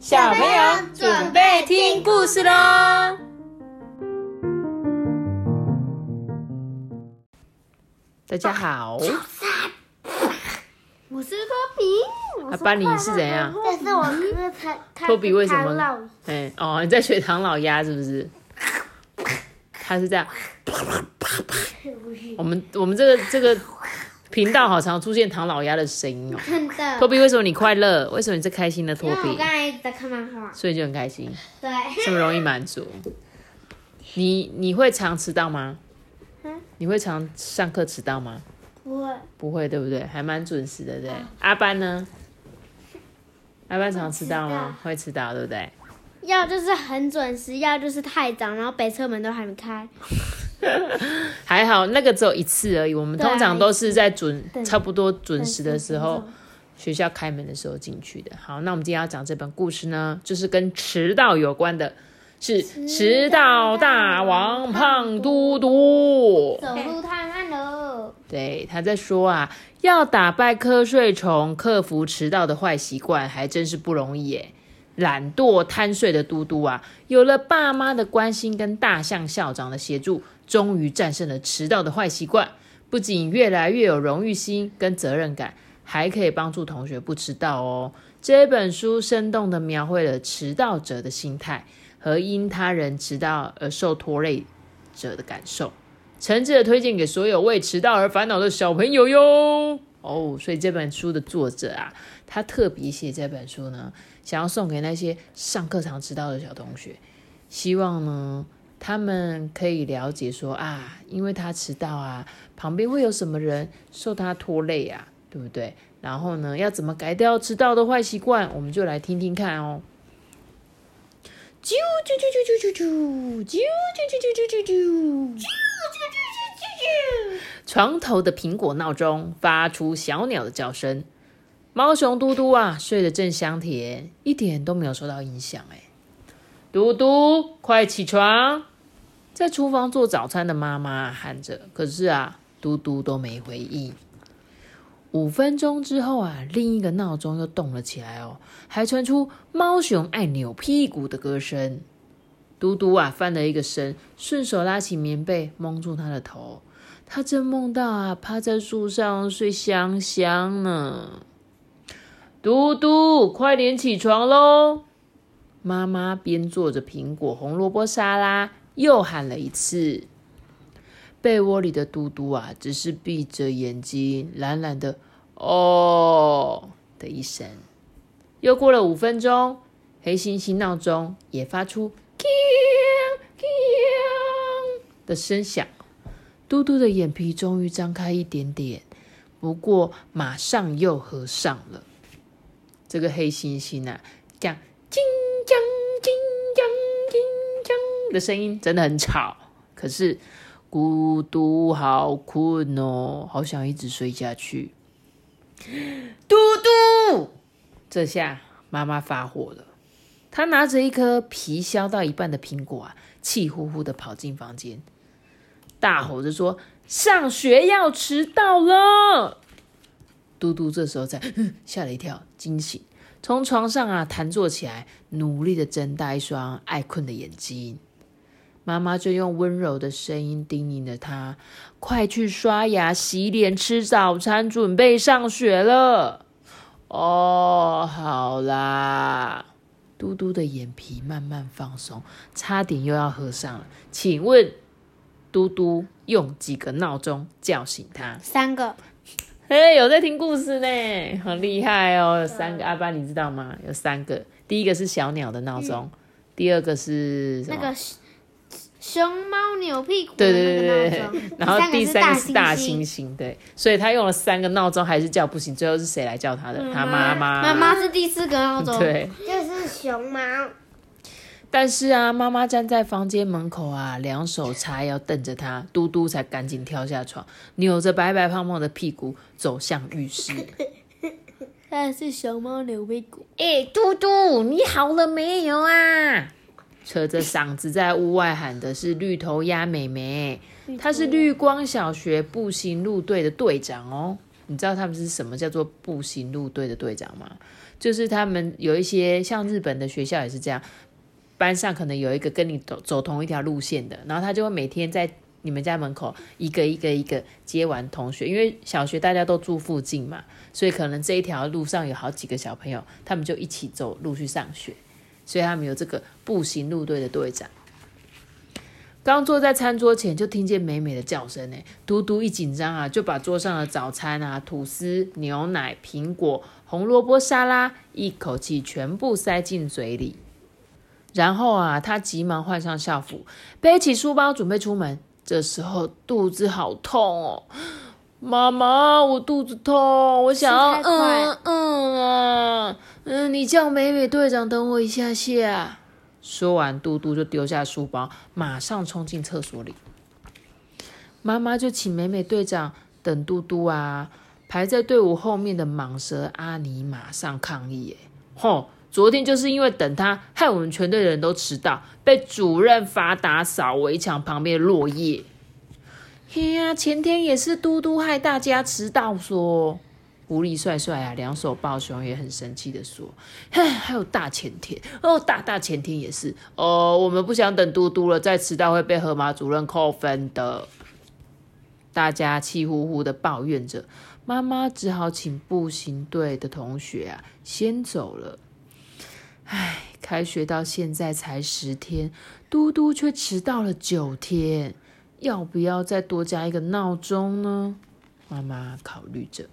小朋友准备听故事喽！大家好，我是托比。阿班，你是怎样？这是我哥他托比为什么？哎，哦，你在学唐老鸭是不是？他是这样。我们我们这个这个频道好常出现唐老鸭的声音哦。真的。托比，为什么你快乐？为什么你是开心的？托比刚，才在看漫画。所以就很开心，对。这么容易满足。你你会常迟到吗？嗯你会常上课迟到吗？不会。不会，对不对？还蛮准时的，对不对。阿班呢？阿班常迟到吗？会迟到，对不对？要就是很准时，要就是太早，然后北车门都还没开。还好，那个只有一次而已。我们通常都是在准对差不多准时的时候学校开门的时候进去的。好，那我们今天要讲这本故事呢，就是跟迟到有关的，是迟到大王胖嘟嘟。走路太慢了。对，他在说啊，要打败瞌睡虫，克服迟到的坏习惯，还真是不容易耶。懒惰贪睡的嘟嘟啊，有了爸妈的关心跟大象校长的协助，终于战胜了迟到的坏习惯。不仅越来越有荣誉心跟责任感，还可以帮助同学不迟到哦。这本书生动地描绘了迟到者的心态和因他人迟到而受拖累者的感受。诚挚的推荐给所有为迟到而烦恼的小朋友哟。哦，所以这本书的作者啊，他特别写这本书呢，想要送给那些上课常迟到的小同学，希望呢他们可以了解说啊，因为他迟到啊，旁边会有什么人受他拖累啊，对不对？然后呢，要怎么改掉迟到的坏习惯，我们就来听听看哦。啾啾啾啾啾啾啾，啾啾啾啾啾啾啾啾啾啾。床头的苹果闹钟发出小鸟的叫声，猫熊嘟嘟啊睡得正香甜，一点都没有受到影响。哎，嘟嘟，快起床！在厨房做早餐的妈妈喊着，可是啊，嘟嘟都没回应。五分钟之后啊，另一个闹钟又动了起来哦，还传出猫熊爱扭屁股的歌声。嘟嘟啊，翻了一个身，顺手拉起棉被蒙住他的头。他正梦到啊，趴在树上睡香香呢。嘟嘟，快点起床喽！妈妈边做着苹果红萝卜沙拉，又喊了一次。被窝里的嘟嘟啊，只是闭着眼睛，懒懒的“哦”的一声。又过了五分钟，黑猩猩闹钟也发出“锵锵”的声响。嘟嘟的眼皮终于张开一点点，不过马上又合上了。这个黑猩猩啊，这样“金江金江金江”的声音真的很吵，可是咕嘟好困哦，好想一直睡下去。嘟嘟，这下妈妈发火了，她拿着一颗皮削到一半的苹果啊，气呼呼的跑进房间。大吼着说：“上学要迟到了！”嘟嘟这时候才吓了一跳，惊醒，从床上啊弹坐起来，努力的睁大一双爱困的眼睛。妈妈就用温柔的声音叮咛着他：“快去刷牙、洗脸、吃早餐，准备上学了。”哦，好啦。嘟嘟的眼皮慢慢放松，差点又要合上了。请问？嘟嘟用几个闹钟叫醒他？三个。嘿，有在听故事呢，很厉害哦。有三个阿爸，你知道吗？有三个。第一个是小鸟的闹钟，第二个是？那个熊熊猫扭屁股的对那对对对个闹钟，然后第三个是大猩猩猩，对，所以他用了三个闹钟还是叫不醒，最后是谁来叫他的？他妈妈。妈妈是第四个闹钟。对，就是熊猫。但是啊，妈妈站在房间门口啊，两手叉腰瞪着他，嘟嘟才赶紧跳下床，扭着白白胖胖的屁股走向浴室。那是小猫扭屁股。哎、嘟嘟，你好了没有啊？扯着嗓子在屋外喊的是绿头鸭妹妹，她是绿光小学步行路队的队长哦。你知道他们是什么叫做步行路队的队长吗？就是他们有一些像日本的学校也是这样，班上可能有一个跟你走走同一条路线的，然后他就会每天在你们家门口一个一个一个接完同学，因为小学大家都住附近嘛，所以可能这一条路上有好几个小朋友，他们就一起走路去上学，所以他们有这个步行路队的队长。刚坐在餐桌前，就听见美美的叫声呢。嘟嘟一紧张啊，就把桌上的早餐啊，吐司、牛奶、苹果、红萝卜沙拉，一口气全部塞进嘴里。然后啊，他急忙换上校服，背起书包准备出门。这时候肚子好痛哦，妈妈，我肚子痛，我想要嗯嗯啊，嗯，你叫美美队长等我一下下。说完，嘟嘟就丢下书包，马上冲进厕所里。妈妈就请美美队长等嘟嘟啊。排在队伍后面的蟒蛇阿尼马上抗议：“哎，吼！昨天就是因为等他，害我们全队的人都迟到，被主任罚打扫围墙旁边的落叶。嘿呀，前天也是嘟嘟害大家迟到，说。”狐狸帅帅啊，两手抱胸，也很生气的说：“哼，还有大前天哦，大大前天也是哦，我们不想等嘟嘟了，再迟到会被河马主任扣分的。”大家气呼呼的抱怨着，妈妈只好请步行队的同学啊先走了。唉，开学到现在才十天，嘟嘟却迟到了九天，要不要再多加一个闹钟呢？妈妈考虑着。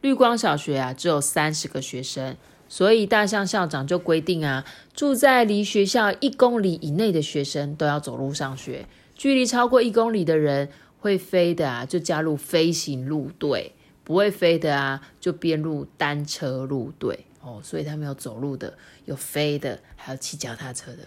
绿光小学啊，只有三十个学生，所以大象校长就规定啊，住在离学校一公里以内的学生都要走路上学，距离超过一公里的人会飞的啊，就加入飞行路队；不会飞的啊，就编入单车路队。哦，所以他们有走路的，有飞的，还有骑脚踏车的。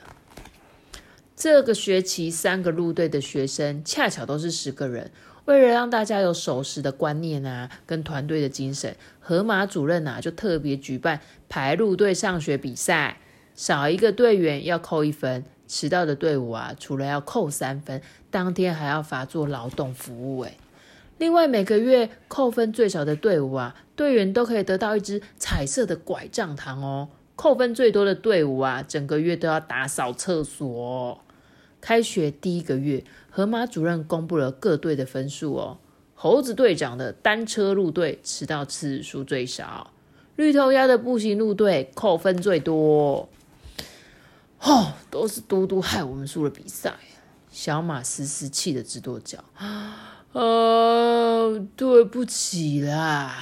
这个学期三个路队的学生恰巧都是十个人。为了让大家有守时的观念啊，跟团队的精神，河马主任啊就特别举办排路队上学比赛，少一个队员要扣一分，迟到的队伍啊除了要扣三分，当天还要罚做劳动服务。诶另外每个月扣分最少的队伍啊，队员都可以得到一支彩色的拐杖糖哦。扣分最多的队伍啊，整个月都要打扫厕所。开学第一个月。河马主任公布了各队的分数哦。猴子队长的单车路队迟到次数最少，绿头鸭的步行路队扣分最多。哦，都是嘟嘟害我们输了比赛。小马思思气得直跺脚。呃，对不起啦。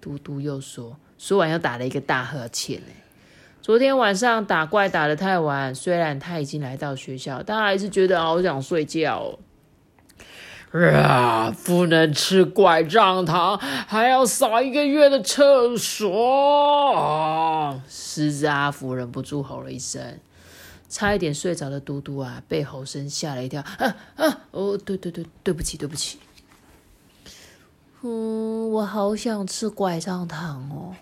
嘟嘟又说，说完又打了一个大呵欠呢。昨天晚上打怪打得太晚，虽然他已经来到学校，但还是觉得好想睡觉。啊！不能吃拐杖糖，还要扫一个月的厕所。狮子阿福忍不住吼了一声，差一点睡着的嘟嘟啊，被吼声吓了一跳。啊啊！哦，对对对，对不起，对不起。嗯，我好想吃拐杖糖哦。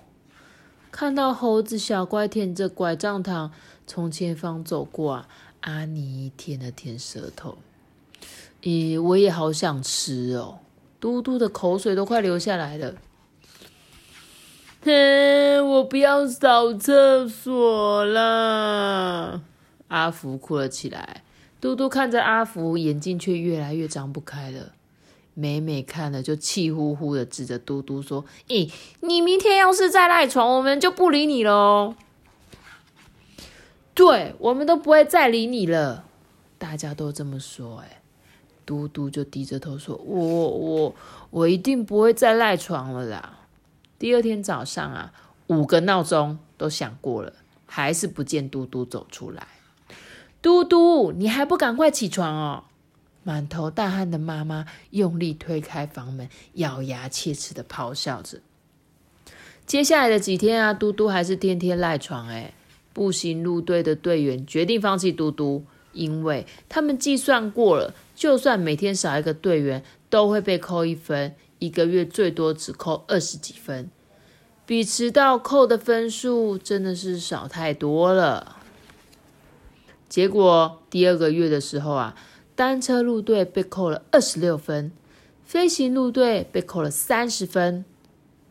看到猴子小乖舔着拐杖糖从前方走过啊，阿尼舔了舔舌头。咦，我也好想吃哦！嘟嘟的口水都快流下来了。哼，我不要扫厕所了。阿福哭了起来。嘟嘟看着阿福，眼睛却越来越张不开了。美美看了就气呼呼的指着嘟嘟说：“咦，你明天要是再赖床，我们就不理你喽。”对，我们都不会再理你了。大家都这么说，哎，嘟嘟就低着头说：“我我我一定不会再赖床了啦。”第二天早上啊，五个闹钟都响过了，还是不见嘟嘟走出来。嘟嘟，你还不赶快起床哦！满头大汗的妈妈用力推开房门，咬牙切齿的咆哮着。接下来的几天啊，嘟嘟还是天天赖床。哎，步行路队的队员决定放弃嘟嘟，因为他们计算过了，就算每天少一个队员，都会被扣一分，一个月最多只扣二十几分，比迟到扣的分数真的是少太多了。结果第二个月的时候啊。单车路队被扣了二十六分，飞行路队被扣了三十分，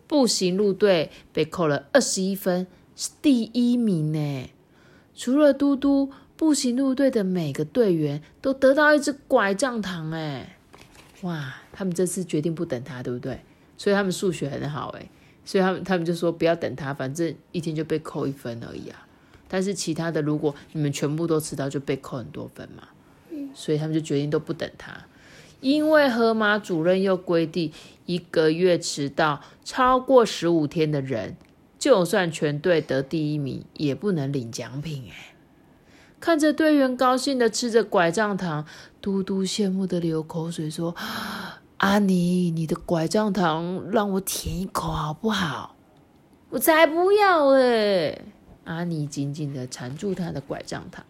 步行路队被扣了二十一分，是第一名呢。除了嘟嘟，步行路队的每个队员都得到一只拐杖糖，哎，哇！他们这次决定不等他，对不对？所以他们数学很好，哎，所以他们他们就说不要等他，反正一天就被扣一分而已啊。但是其他的，如果你们全部都迟到，就被扣很多分嘛。所以他们就决定都不等他，因为河马主任又规定，一个月迟到超过十五天的人，就算全队得第一名，也不能领奖品。哎，看着队员高兴的吃着拐杖糖，嘟嘟羡慕的流口水说：“ 阿尼，你的拐杖糖让我舔一口好不好？”我才不要嘞！阿尼紧紧的缠住他的拐杖糖。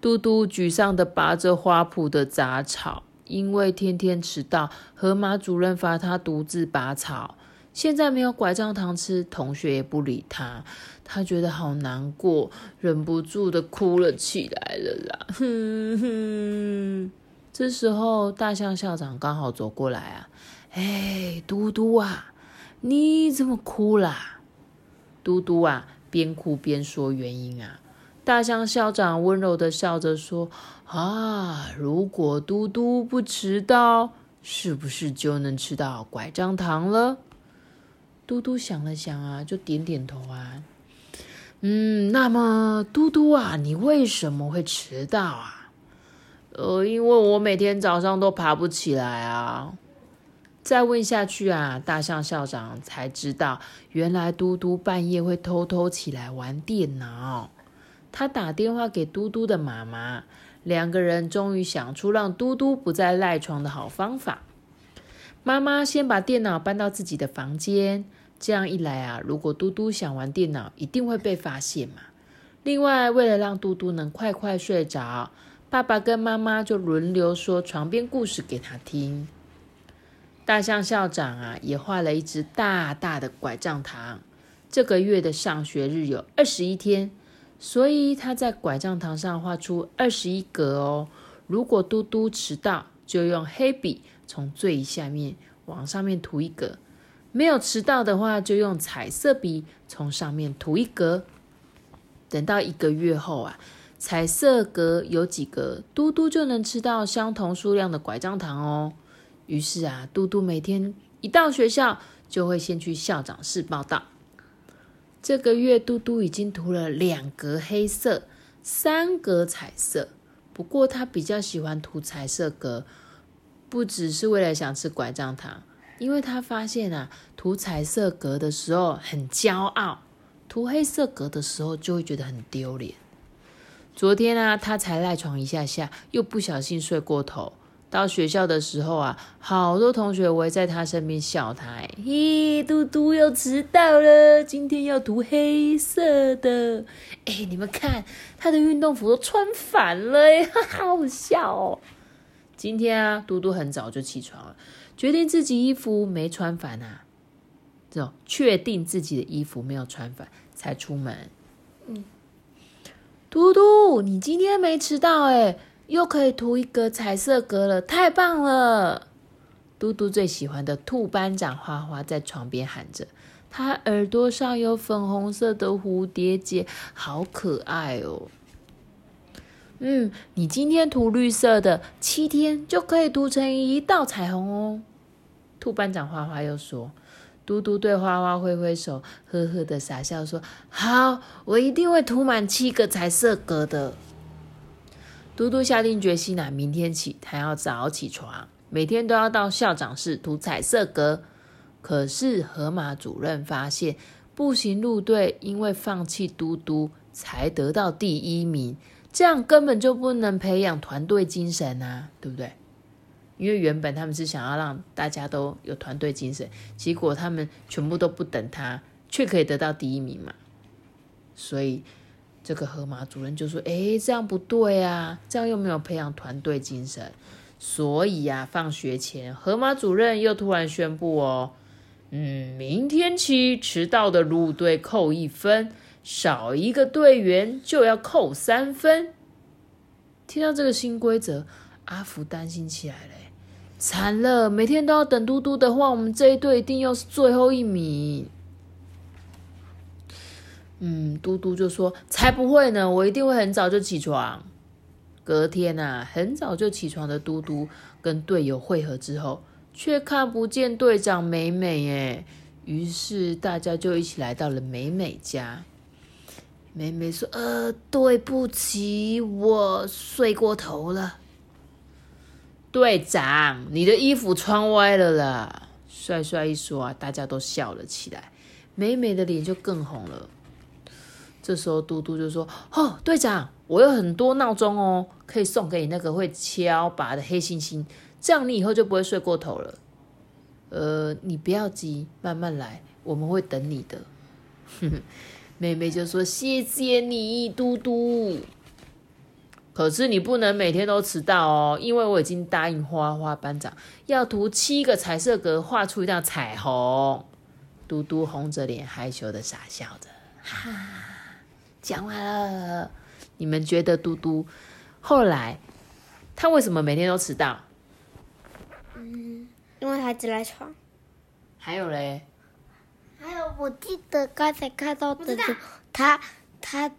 嘟嘟沮丧的拔着花圃的杂草，因为天天迟到，河马主任罚他独自拔草。现在没有拐杖糖吃，同学也不理他，他觉得好难过，忍不住的哭了起来了啦。哼哼，这时候大象校长刚好走过来啊，哎，嘟嘟啊，你怎么哭啦？嘟嘟啊，边哭边说原因啊。大象校长温柔的笑着说：“啊，如果嘟嘟不迟到，是不是就能吃到拐杖糖了？”嘟嘟想了想啊，就点点头啊。嗯，那么嘟嘟啊，你为什么会迟到啊？呃，因为我每天早上都爬不起来啊。再问下去啊，大象校长才知道，原来嘟嘟半夜会偷偷起来玩电脑。他打电话给嘟嘟的妈妈，两个人终于想出让嘟嘟不再赖床的好方法。妈妈先把电脑搬到自己的房间，这样一来啊，如果嘟嘟想玩电脑，一定会被发现嘛。另外，为了让嘟嘟能快快睡着，爸爸跟妈妈就轮流说床边故事给他听。大象校长啊，也画了一只大大的拐杖糖。这个月的上学日有二十一天。所以他在拐杖糖上画出二十一格哦。如果嘟嘟迟到，就用黑笔从最下面往上面涂一格；没有迟到的话，就用彩色笔从上面涂一格。等到一个月后啊，彩色格有几格，嘟嘟就能吃到相同数量的拐杖糖哦。于是啊，嘟嘟每天一到学校，就会先去校长室报道。这个月，嘟嘟已经涂了两格黑色，三格彩色。不过，他比较喜欢涂彩色格，不只是为了想吃拐杖糖，因为他发现啊，涂彩色格的时候很骄傲，涂黑色格的时候就会觉得很丢脸。昨天啊，他才赖床一下下，又不小心睡过头。到学校的时候啊，好多同学围在他身边笑他。咦，嘟嘟又迟到了，今天要涂黑色的。哎，你们看，他的运动服都穿反了，哎，好笑哦。今天啊，嘟嘟很早就起床了，决定自己衣服没穿反啊，这种确定自己的衣服没有穿反才出门。嗯，嘟嘟，你今天没迟到哎。又可以涂一个彩色格了，太棒了！嘟嘟最喜欢的兔班长花花在床边喊着，他耳朵上有粉红色的蝴蝶结，好可爱哦。嗯，你今天涂绿色的，七天就可以涂成一道彩虹哦。兔班长花花又说，嘟嘟对花花挥挥手，呵呵的傻笑说：“好，我一定会涂满七个彩色格的。”嘟嘟下定决心啊，明天起他要早起床，每天都要到校长室涂彩色格。可是河马主任发现，步行路队因为放弃嘟嘟，才得到第一名，这样根本就不能培养团队精神啊，对不对？因为原本他们是想要让大家都有团队精神，结果他们全部都不等他，却可以得到第一名嘛，所以。这个河马主任就说：“哎，这样不对啊，这样又没有培养团队精神。所以呀，放学前，河马主任又突然宣布哦，嗯，明天起迟到的路队扣一分，少一个队员就要扣三分。听到这个新规则，阿福担心起来了。惨了，每天都要等嘟嘟的话，我们这一队一定又是最后一名。嗯，嘟嘟就说：“才不会呢，我一定会很早就起床。”隔天啊，很早就起床的嘟嘟跟队友会合之后，却看不见队长美美哎。于是大家就一起来到了美美家。美美说：“呃，对不起，我睡过头了。”队长，你的衣服穿歪了啦！帅帅一说啊，大家都笑了起来，美美的脸就更红了。这时候嘟嘟就说：“哦，队长，我有很多闹钟哦，可以送给你那个会敲拔的黑猩猩，这样你以后就不会睡过头了。呃，你不要急，慢慢来，我们会等你的。”妹妹就说：“谢谢你，嘟嘟。可是你不能每天都迟到哦，因为我已经答应花花班长要涂七个彩色格，画出一道彩虹。”嘟嘟红着脸，害羞的傻笑着，哈。讲完了，你们觉得嘟嘟后来他为什么每天都迟到？嗯，因为他只赖床。还有嘞？还有，我记得刚才看到的，他他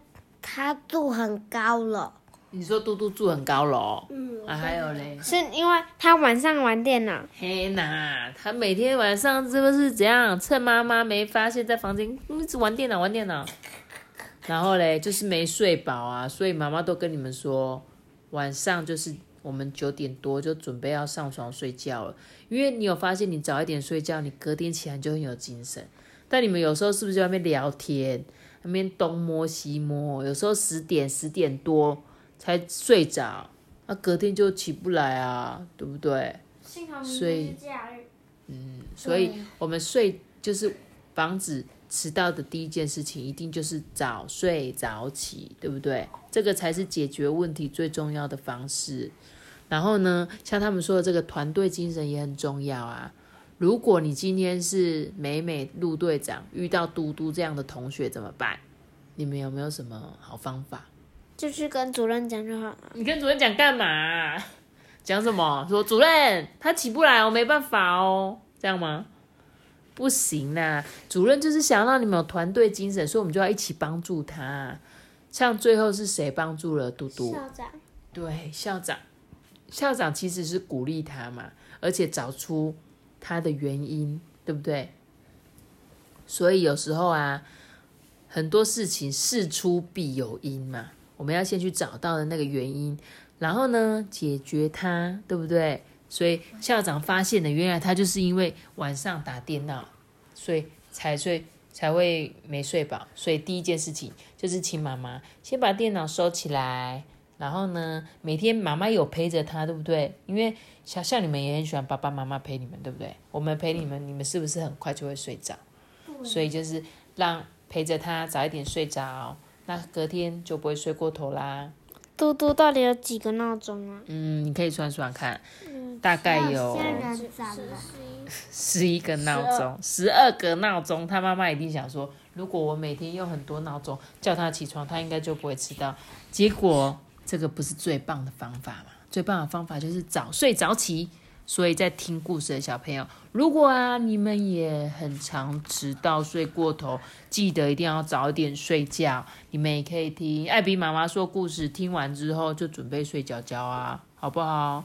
他住很高了。你说嘟嘟住很高楼？嗯。啊，还有嘞？是因为他晚上玩电脑。嘿呐，他每天晚上是不是怎样？趁妈妈没发现，在房间一直玩电脑，玩电脑。然后嘞，就是没睡饱啊，所以妈妈都跟你们说，晚上就是我们九点多就准备要上床睡觉了。因为你有发现，你早一点睡觉，你隔天起来就很有精神。但你们有时候是不是在外面聊天，那边东摸西摸，有时候十点十点多才睡着，那隔天就起不来啊，对不对？幸好明天是假日。嗯，所以我们睡就是防止。迟到的第一件事情一定就是早睡早起，对不对？这个才是解决问题最重要的方式。然后呢，像他们说的这个团队精神也很重要啊。如果你今天是美美陆队长，遇到嘟嘟这样的同学怎么办？你们有没有什么好方法？就去跟主任讲就好了。你跟主任讲干嘛？讲什么？说主任他起不来，我没办法哦，这样吗？不行啦，主任就是想让你们有团队精神，所以我们就要一起帮助他。像最后是谁帮助了嘟嘟？校长。对，校长。校长其实是鼓励他嘛，而且找出他的原因，对不对？所以有时候啊，很多事情事出必有因嘛，我们要先去找到的那个原因，然后呢，解决它，对不对？所以校长发现的，原来他就是因为晚上打电脑，所以才睡才会没睡饱。所以第一件事情就是请妈妈先把电脑收起来，然后呢，每天妈妈有陪着他，对不对？因为像像你们也很喜欢爸爸妈妈陪你们，对不对？我们陪你们，你们是不是很快就会睡着？所以就是让陪着他早一点睡着，那隔天就不会睡过头啦。嘟嘟到底有几个闹钟啊？嗯，你可以算算看。大概有十一个闹钟，十二个闹钟。他妈妈一定想说，如果我每天用很多闹钟叫他起床，他应该就不会迟到。结果这个不是最棒的方法嘛？最棒的方法就是早睡早起。所以在听故事的小朋友，如果啊你们也很常迟到、睡过头，记得一定要早点睡觉。你们也可以听艾比妈妈说故事，听完之后就准备睡觉觉啊，好不好？